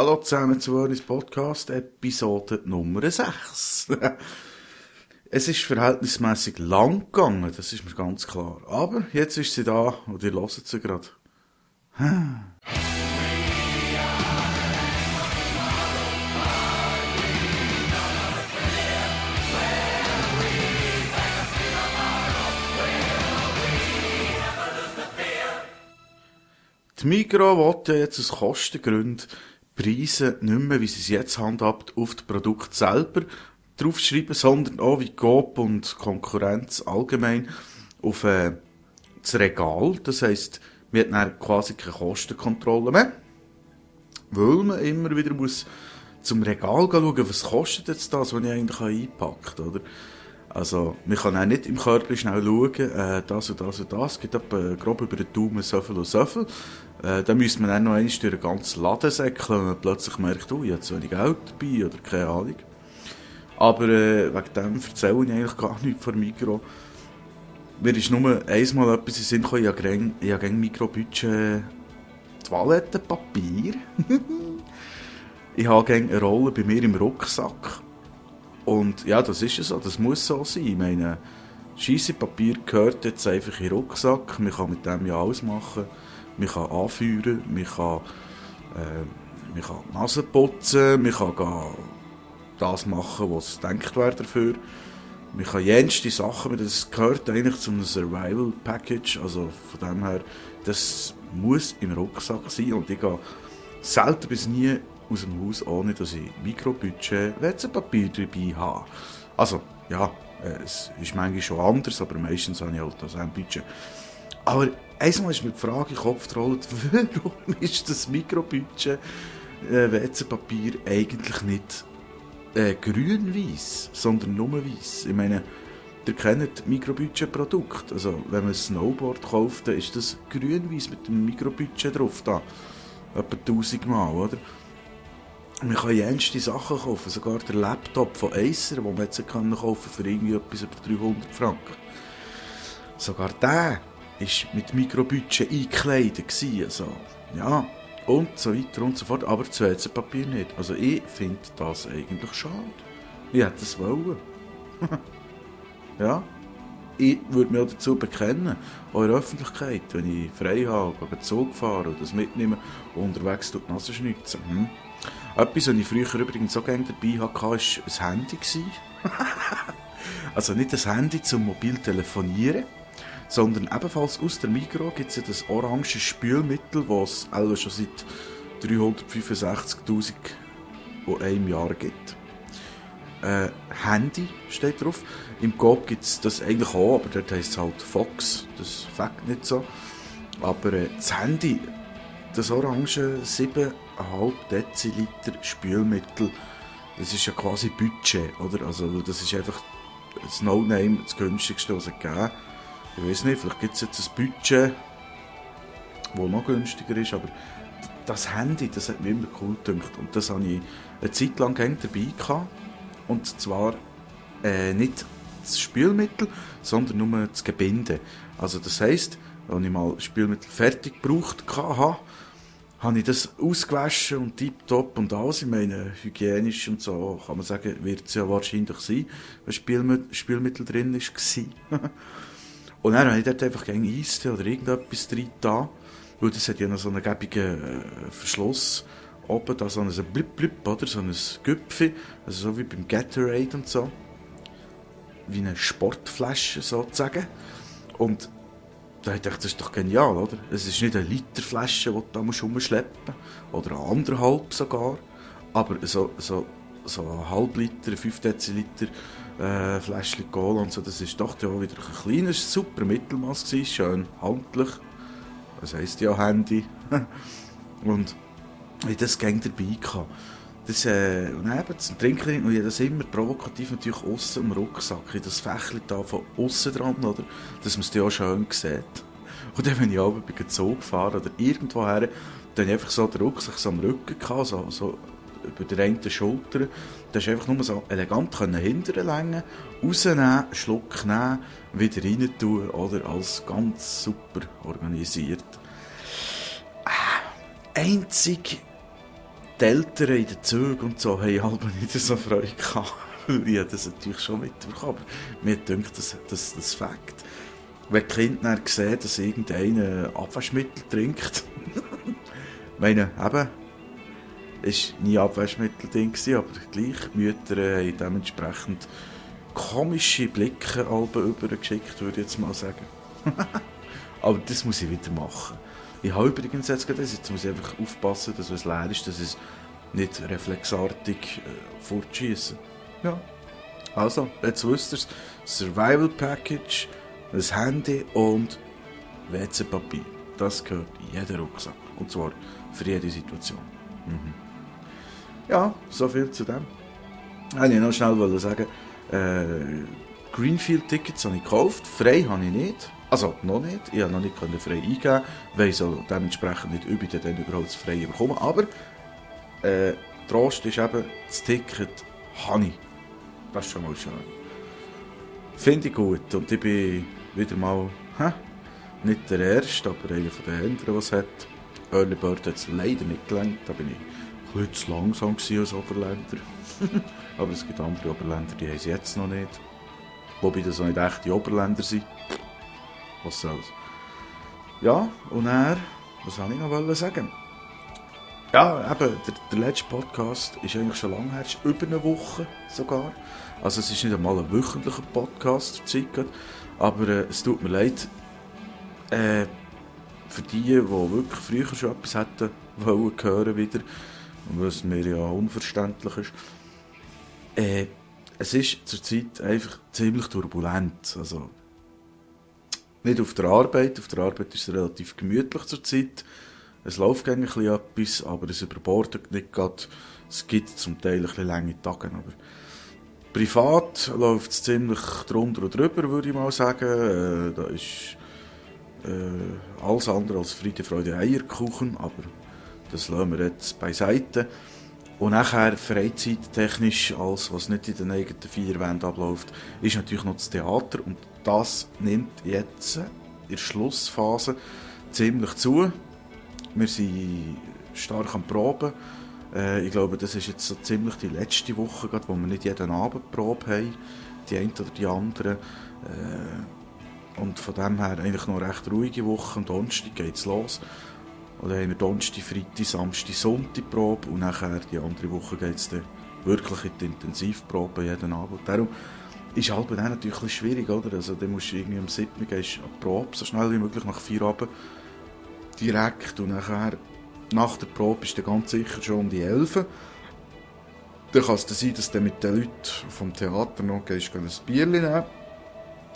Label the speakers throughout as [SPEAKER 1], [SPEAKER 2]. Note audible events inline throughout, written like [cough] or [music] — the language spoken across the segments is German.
[SPEAKER 1] Hallo zusammen zu Öris Podcast, Episode Nummer 6. [laughs] es ist verhältnismäßig lang gegangen, das ist mir ganz klar. Aber jetzt ist sie da und ihr hört sie gerade. Die Migros will ja jetzt aus Kostengründen Preise nicht mehr, wie sie es jetzt handhabt, auf das Produkt selber draufschreiben, sondern auch wie Coop und Konkurrenz allgemein auf äh, das Regal. Das heisst, man hat quasi keine Kostenkontrolle mehr, weil man immer wieder muss zum Regal schauen, was kostet jetzt das, was ich eigentlich einpackt, oder? Also, man kann auch nicht im Körper schnell schauen, äh, das und das und das, es gibt etwa grob über den Daumen so viel und so viel. Äh, dann müsste man dann noch einmal durch den ganzen Laden säckeln und man plötzlich merkt, oh, ich habe zu wenig Geld dabei oder keine Ahnung. Aber äh, wegen dem erzähle ich eigentlich gar nichts von Mikro. Mir ist nur einmal etwas in Sinn gekommen, ich habe gerne, ich habe gerne Mikrobudget Toilettenpapier. [laughs] ich habe gerne eine Rolle bei mir im Rucksack. Und ja, das ist so, das muss so sein. Ich meine, scheisse Papier gehört jetzt einfach in den Rucksack, man kann mit dem ja alles machen man kann anführen, man kann, äh, man kann die Nase putzen, man kann das machen, was denkt wäre dafür. Man kann jenste Sachen, das gehört eigentlich zu einem Survival Package, also von dem her, das muss im Rucksack sein und ich gehe selten bis nie aus dem Haus, ohne dass ich Mikrobudget WC-Papier dabei habe. Also, ja, es ist manchmal schon anders, aber meistens habe ich halt das ein Budget. Aber einmal ist mir die Frage in den Kopf gerollt, [laughs] warum ist das Mikrobudget äh, WC-Papier eigentlich nicht äh, grün-weiß, sondern nur weiß? Ich meine, ihr kennt Mikrobudget-Produkte. Also, wenn man ein Snowboard kauft, dann ist das grün-weiß mit dem Mikrobudget drauf. Da. Etwa tausendmal, oder? Man kann jenste Sachen kaufen, sogar der Laptop von Acer, den man jetzt kaufen kann für irgendwie etwas über 300 Franken. Sogar der ist mit Mikrobudget eingekleidet also, ja, und so weiter und so fort, aber das WC-Papier nicht. Also ich finde das eigentlich schade. Ich hätte es wollen. [laughs] ja, ich würde mich auch dazu bekennen, auch in der Öffentlichkeit, wenn ich frei habe, gehe Zug fahren und das mitnehmen und unterwegs durch die Nase schnitzen. Hm. Etwas, was ich früher übrigens so gerne dabei hatte, war ein Handy. [laughs] also nicht ein Handy zum mobil telefonieren, sondern ebenfalls aus der Migros gibt es ja das orange Spülmittel, das es schon seit 365'000 einem Jahr gibt. Äh, Handy steht drauf. Im Coop gibt es das eigentlich auch, aber dort heisst es halt Fox. Das fängt nicht so. Aber äh, das Handy, das orange 7,5 Deziliter Spülmittel, das ist ja quasi Budget, oder? Also das ist einfach das No-Name, das günstigste, was es gegeben ich weiß nicht, vielleicht gibt es jetzt ein Budget, das noch günstiger ist, aber das Handy, das hat mir immer cool gedacht. Und das habe ich eine Zeit lang dabei gehabt. Und zwar äh, nicht das Spülmittel, sondern nur das Gebinde. Also das heisst, wenn ich mal Spülmittel fertig gebraucht hatte, habe ich das ausgewaschen und tiptop und alles. Ich meine, hygienisch und so, kann man sagen, wird es ja wahrscheinlich sein, wenn Spülmittel, Spülmittel drin [laughs] war. Und dann habe ich dort einfach gegen Eistee oder irgendetwas drin da, weil das hat ja noch so einen gäbigen äh, Verschluss oben, da so ein Blip Blip, oder? So ein Güpfi, also so wie beim Gatorade und so. Wie eine Sportflasche sozusagen. Und da dachte ich, das ist doch genial, oder? Es ist nicht eine Literflasche, die du da musst rumschleppen musst, oder eine anderthalb sogar, aber so, so, so ein halb Liter, 5 Deziliter äh, Fläschchen Cola und so, das ist doch ja wieder ein kleines, super Mittelmaß gewesen, schön handlich. Das heisst ja Handy. [laughs] und ich das Gang dabei gehabt. Das, äh, und eben zum Trinken, und ich das immer provokativ natürlich außen im Rucksack, in das Fächchen da von außen dran, oder? Dass man es ja schön sieht. Und dann, wenn ich aber bei Zug gefahren oder irgendwo her, dann einfach so den Rucksack so am Rücken gehabt, so, so über die eine Schulter. Da ist einfach nur so elegant hinterher längen, rausnehmen, Schluck nehmen, wieder rein tun, oder? Alles ganz super organisiert. Äh, einzig die Eltern in den Zügen und so haben halt nicht so Freude gehabt. [laughs] ich habe das natürlich schon mitbekommen, aber mir denkt, das, das, das Fakt. Wenn die Kinder dann sehen, dass irgendeiner Abwaschmittel trinkt, [laughs] meine, eben, es war nie Abwaschmittel-Ding, aber gleich, Mütter haben dementsprechend komische Blicke übergeschickt, würde ich jetzt mal sagen. [laughs] aber das muss ich wieder machen. Ich habe übrigens jetzt gerade das, jetzt muss ich einfach aufpassen, dass es leer ist, dass es nicht reflexartig äh. Ja. Also, jetzt wisst ihr es. Survival Package, ein Handy und WC-Papier. Das gehört in jeden Rucksack. Und zwar für jede Situation. Mhm. Ja, so viel zu dem. Wollte ich noch schnell sagen, äh, Greenfield-Tickets habe ich gekauft, frei habe ich nicht. Also, noch nicht. Ich habe noch nicht frei eingeben, weil ich so dementsprechend nicht über dann überhaupt das Freie bekommen. Aber, äh, Trost ist eben, das Ticket habe ich. Das ist schon mal schön. Finde ich gut. Und ich bin wieder mal, hä? nicht der Erste, aber einer von den anderen, der es hat. Early Bird hat es leider nicht gelernt. Da bin ich bisschen zu langsam als Oberländer. [laughs] aber es gibt andere Oberländer, die haben es jetzt noch nicht. Wobei das auch nicht echte Oberländer sind. Was soll's. Ja, und er, was wollte ich noch sagen? Ja, eben, der, der letzte Podcast ist eigentlich schon lange her, über eine Woche sogar. Also es ist nicht einmal ein wöchentlicher Podcast zur Zeit, aber äh, es tut mir leid, äh, für die, die wirklich früher schon etwas hätten wollen hören wieder, was mir ja unverständlich ist, äh, es ist zurzeit einfach ziemlich turbulent. Also, nicht auf der Arbeit, auf der Arbeit ist es relativ gemütlich zurzeit. Es läuft eigentlich etwas, aber es überbordet nicht gerade. Es gibt zum Teil ein bisschen lange Tage, aber privat läuft es ziemlich drunter und drüber, würde ich mal sagen. Äh, da ist äh, alles andere als Friede, Freude, Eierkuchen, aber das lassen wir jetzt beiseite. Und nachher freizeittechnisch, alles was nicht in den eigenen vier Wänden abläuft, ist natürlich noch das Theater und das nimmt jetzt in der Schlussphase ziemlich zu. Wir sind stark am Proben. Äh, ich glaube, das ist jetzt so ziemlich die letzte Woche, grad, wo wir nicht jeden Abend Probe haben, die eine oder die andere. Äh, und von dem her eigentlich noch recht ruhige Woche. Am Donnerstag geht es los. Oder haben wir Donnerstag, Freitag, Samstag, Sonntag Probe und nachher die andere Woche geht es dann wirklich in die Intensivprobe jeden Abend. Darum ist halt bei denen natürlich ein schwierig, oder? Also dann musst du irgendwie am 7. gehst an die Probe, so schnell wie möglich nach vier Abend direkt und nachher nach der Probe ist dann ganz sicher schon um die 11. Dann kann es dann sein, dass du mit den Leuten vom Theater noch gehst, ein Bier nehmen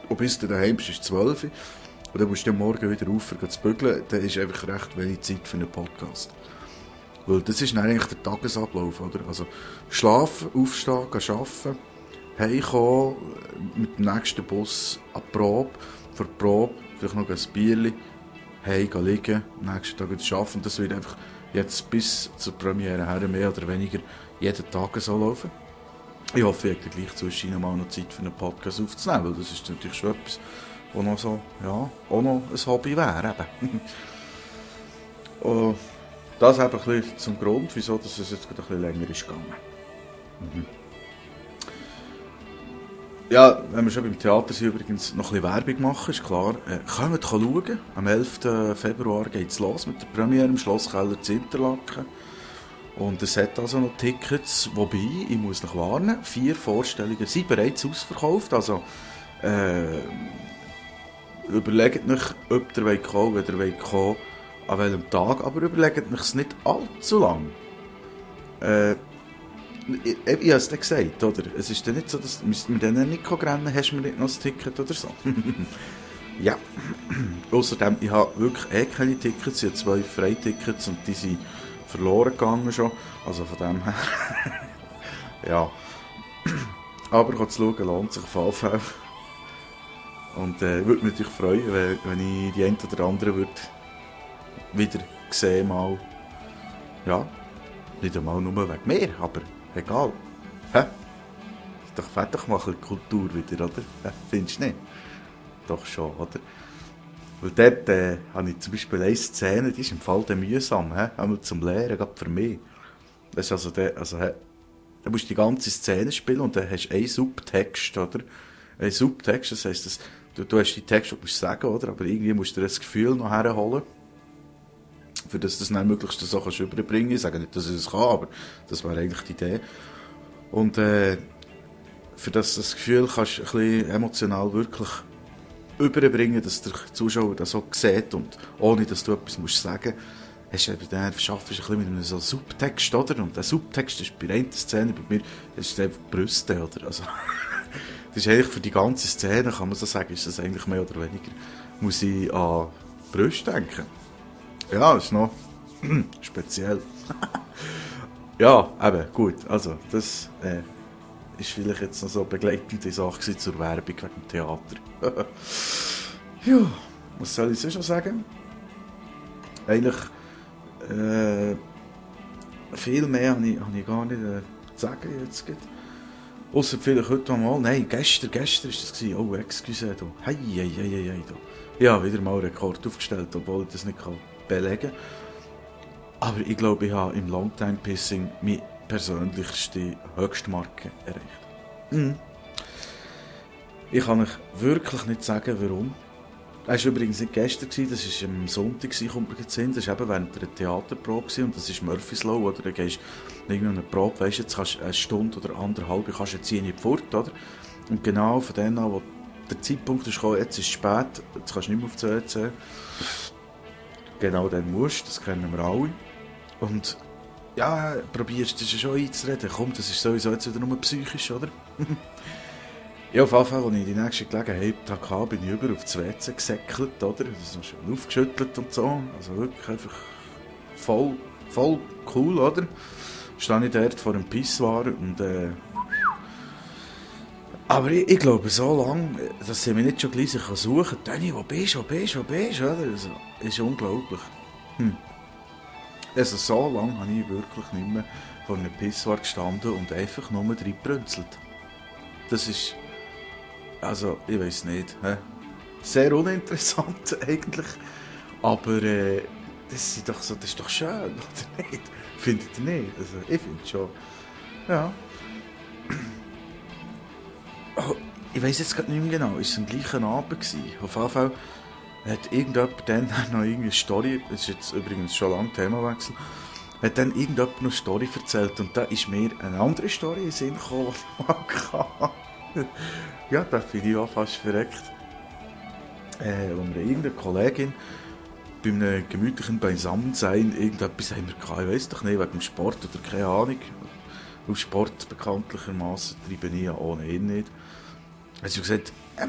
[SPEAKER 1] und bis du daheim bist, ist es 12 und dann musst du morgen wieder rauf zu bügeln, dann ist einfach recht wenig Zeit für einen Podcast. Weil das ist eigentlich der Tagesablauf, oder? Also schlafen, aufstehen, gehen arbeiten, heimkommen, mit dem nächsten Bus an die Probe, für die Probe vielleicht noch ein Bier, heim liegen, am nächsten Tag wieder arbeiten. Das wird einfach jetzt bis zur Premiere her mehr oder weniger jeden Tag so laufen. Ich hoffe, ich habe gleich zwischen mal noch Zeit für einen Podcast aufzunehmen, weil das ist natürlich schon etwas, wo noch so, ja, auch noch ein Hobby wäre. Eben. [laughs] Und das eben ein bisschen zum Grund, wieso es jetzt ein bisschen länger ist gegangen. Mhm. Ja, wenn wir schon beim Theater sind, übrigens noch ein bisschen Werbung machen, ist klar. Äh, kommt schauen. Am 11. Februar geht es los mit der Premiere im Schlosskeller zu Interlaken. Und es hat also noch Tickets, wobei, ich muss noch warnen, vier Vorstellungen sind bereits ausverkauft. Also, äh, überlegt euch, ob ihr kommen wollt, wenn ihr kommen an welchem Tag, aber überlegt euch es nicht allzu lang. Äh, ich, ich habe es dir gesagt, oder? Es ist dann nicht so, dass wir dann nicht rennen hast du mir nicht noch ein Ticket oder so. [laughs] ja. [clears throat] Außerdem, ich habe wirklich eh keine Tickets, ich habe zwei Freitickets und die sind verloren gegangen schon. Also von dem her. [laughs] ja. [clears throat] Aber zu schauen lohnt sich auf jeden Fall. Und äh, würde mich natürlich freuen, wenn, wenn ich die eine oder andere würde wieder sehen mal. Ja, nicht einmal nur wegen mir, aber egal. Hä? Doch fett doch mal ein Kultur wieder, oder? Hä? Findest du nicht? Doch schon, oder? Weil dort äh, habe ich zum Beispiel eine Szene, die ist im Fall der mühsam, hä? einmal zum Lehren, gerade für mich. Das ist also der, also, du musst die ganze Szene spielen und dann hast du einen Subtext, oder? Ein Subtext, das heisst, dass du, du hast die Texte, die du sagen, oder? Aber irgendwie musst du das Gefühl noch herholen. Für das du das möglichst so kannst überbringen. Ich sage nicht, dass ich das kann, aber das wäre eigentlich die Idee. Und, äh, für das das Gefühl kannst du ein bisschen emotional wirklich überbringen, dass der Zuschauer das auch sieht und ohne, dass du etwas musst sagen musst, hast du dann, schaffst ein bisschen mit einem so Subtext, oder? Und der Subtext ist bei einer Szene bei mir, das ist einfach Brüste, oder? Also, [laughs] das ist eigentlich für die ganze Szene, kann man so sagen, ist das eigentlich mehr oder weniger, muss ich an Brüste denken. Ja, ist noch [clears throat] speziell. [laughs] ja, eben, gut, also, das, äh, ist vielleicht jetzt noch so eine begleitende Sache zur Werbung wegen dem Theater. [laughs] ja, was soll ich sonst noch sagen? Eigentlich, äh, viel mehr habe ich, habe ich gar nicht äh, zu sagen jetzt. Außer vielleicht heute mal, nein, gestern, gestern war das. Gewesen. Oh, excuse, du. Hei, hei, hei, hei, du. Ja, wieder mal einen Rekord aufgestellt, obwohl ich das nicht belegen kann. Aber ich glaube, ich habe im Longtime Pissing mein persönlichste Höchstmarke erreicht. Mhm. Ich kann euch wirklich nicht sagen, warum. Das war übrigens nicht gestern, das war am Sonntag, kommt mir Das war eben während der Theaterprobe und das ist Murphy's Law, oder? Da gehst du in eine Probe, weißt jetzt kannst du eine Stunde oder anderthalb, kannst jetzt hier nicht fort, oder? Und genau von dann an, wo der Zeitpunkt ist gekommen, jetzt ist es spät, jetzt kannst du nicht mehr auf die WC. Genau dann musst du, das kennen wir alle. Und ja, probierst du schon einzureden. Komm, das ist sowieso jetzt wieder nur psychisch, oder? [laughs] ja, auf jeden Fall, als ich die nächste Gelegenheit hatte, bin ich über auf das WC gesäckelt, oder? Das ist schön aufgeschüttelt und so. Also wirklich einfach voll, voll cool, oder? Stand ich dort vor einem Pissoir und äh, aber ich, ich, glaube, so lange, dass sie mich nicht schon gleich suchen kann, Danny, wo bist du, wo bist du, wo bist du, oder? Also, ist unglaublich. Hm. Also so lange habe ich wirklich nicht mehr vor einem Pissoir gestanden und einfach nur reingebrünzelt. Das ist... Also, ich weiß nicht. He? Sehr uninteressant [laughs] eigentlich. Aber äh, das, ist doch so, das ist doch schön, [laughs] oder nicht? Findet ihr nicht? Also, ich finde es schon. Ja. [clears throat] Oh, ich weiß jetzt gerade nicht mehr genau. Ist es am gleichen Abend gewesen? Auf jeden Fall hat irgendjemand dann [laughs] noch irgendeine Story, das ist jetzt übrigens schon lange Themawechsel, hat dann irgendjemand noch eine Story erzählt und da ist mir eine andere Story in den Sinn gekommen, [laughs] Ja, da bin ich auch fast verreckt. Äh, mir irgendeine Kollegin bei einem gemütlichen Beisammensein irgendetwas haben wir gehabt, ich weiß doch nicht, wegen dem Sport oder keine Ahnung. Auf Sport bekanntlichermaßen treibe ich ja ohnehin nicht. Hat sie gesagt, äh,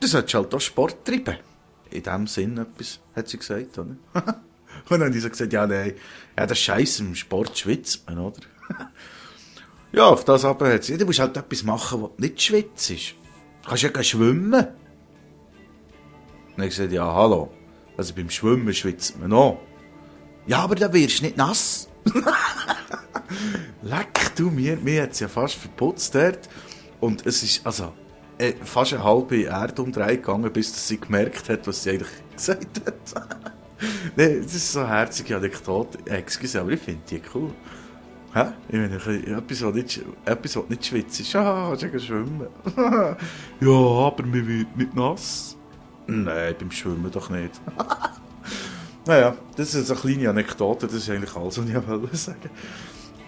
[SPEAKER 1] du solltest halt auch Sport treiben in dem Sinn etwas, hat sie gesagt, oder? [laughs] und dann haben sie gesagt, ja, nein, ja, das ist scheiße, im Sport schwitzt man, oder? [laughs] ja, auf das aber sie, du musst halt etwas machen, was nicht schwitzt. Du kannst ja gar schwimmen. Und ich gesagt, ja, hallo, also beim Schwimmen schwitzt man auch. Ja, aber dann wirst du nicht nass. [laughs] Leck du, mir, mir hat es ja fast verputzt dort. Und es ist, also, äh, fast eine halbe Erdumdrehung gegangen, bis sie gemerkt hat, was sie eigentlich [laughs] gesagt hat. [laughs] nee, das ist so eine herzige Anekdote. Excuse, aber ich finde die cool. Hä? Ich meine, etwas, was nicht, nicht schwitzt ist. [laughs] Ah, kannst du schwimmen? [laughs] ja, aber mir wird nicht nass. Nein, beim Schwimmen doch nicht. [laughs] naja, das ist eine kleine Anekdote, das ist eigentlich alles, was ich wollte sagen.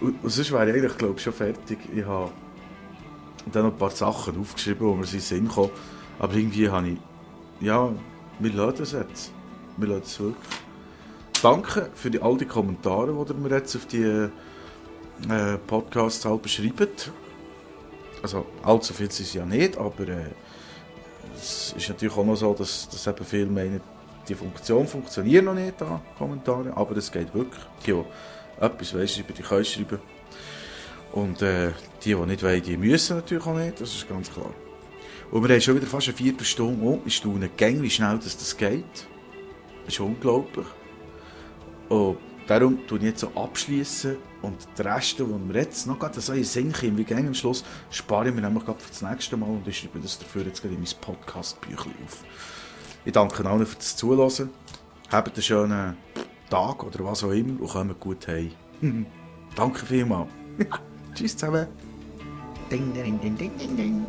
[SPEAKER 1] Und, und sonst wäre ich eigentlich, glaube ich, schon fertig. Ich habe dann noch ein paar Sachen aufgeschrieben, wo mir in den Sinn kommen. Aber irgendwie habe ich, ja, wir lassen das jetzt. Wir lassen es wirklich. Danke für die, all die Kommentare, die ihr mir jetzt auf die äh, Podcasts halt beschreibt. Also, allzu viel sind es ja nicht, aber äh, es ist natürlich auch noch so, dass, dass eben viele meinen, die Funktion funktioniert noch nicht, da Kommentare, aber es geht wirklich. Die, die etwas weiss, über die können schreiben und äh, die, die nicht wollen, die müssen natürlich auch nicht, das ist ganz klar. Und wir haben schon wieder fast eine Viertelstunde um. Ich staune gäng, wie schnell das, das geht. Das ist unglaublich. Und darum tue ich jetzt so abschließen und die Reste, die wir jetzt noch gerade so in Sinn kommen, wie gäng am Schluss, spare ich mir nämlich gerade für das nächste Mal und ich schreibe das dafür jetzt gerade in mein Podcast-Büchlein auf. Ich danke allen für das Zuhören. Habt einen schönen Tag oder was auch immer und kommt gut heim. [laughs] Danke vielmals. [laughs] Tschüss zusammen.
[SPEAKER 2] Ding, ding, ding, ding, ding, ding.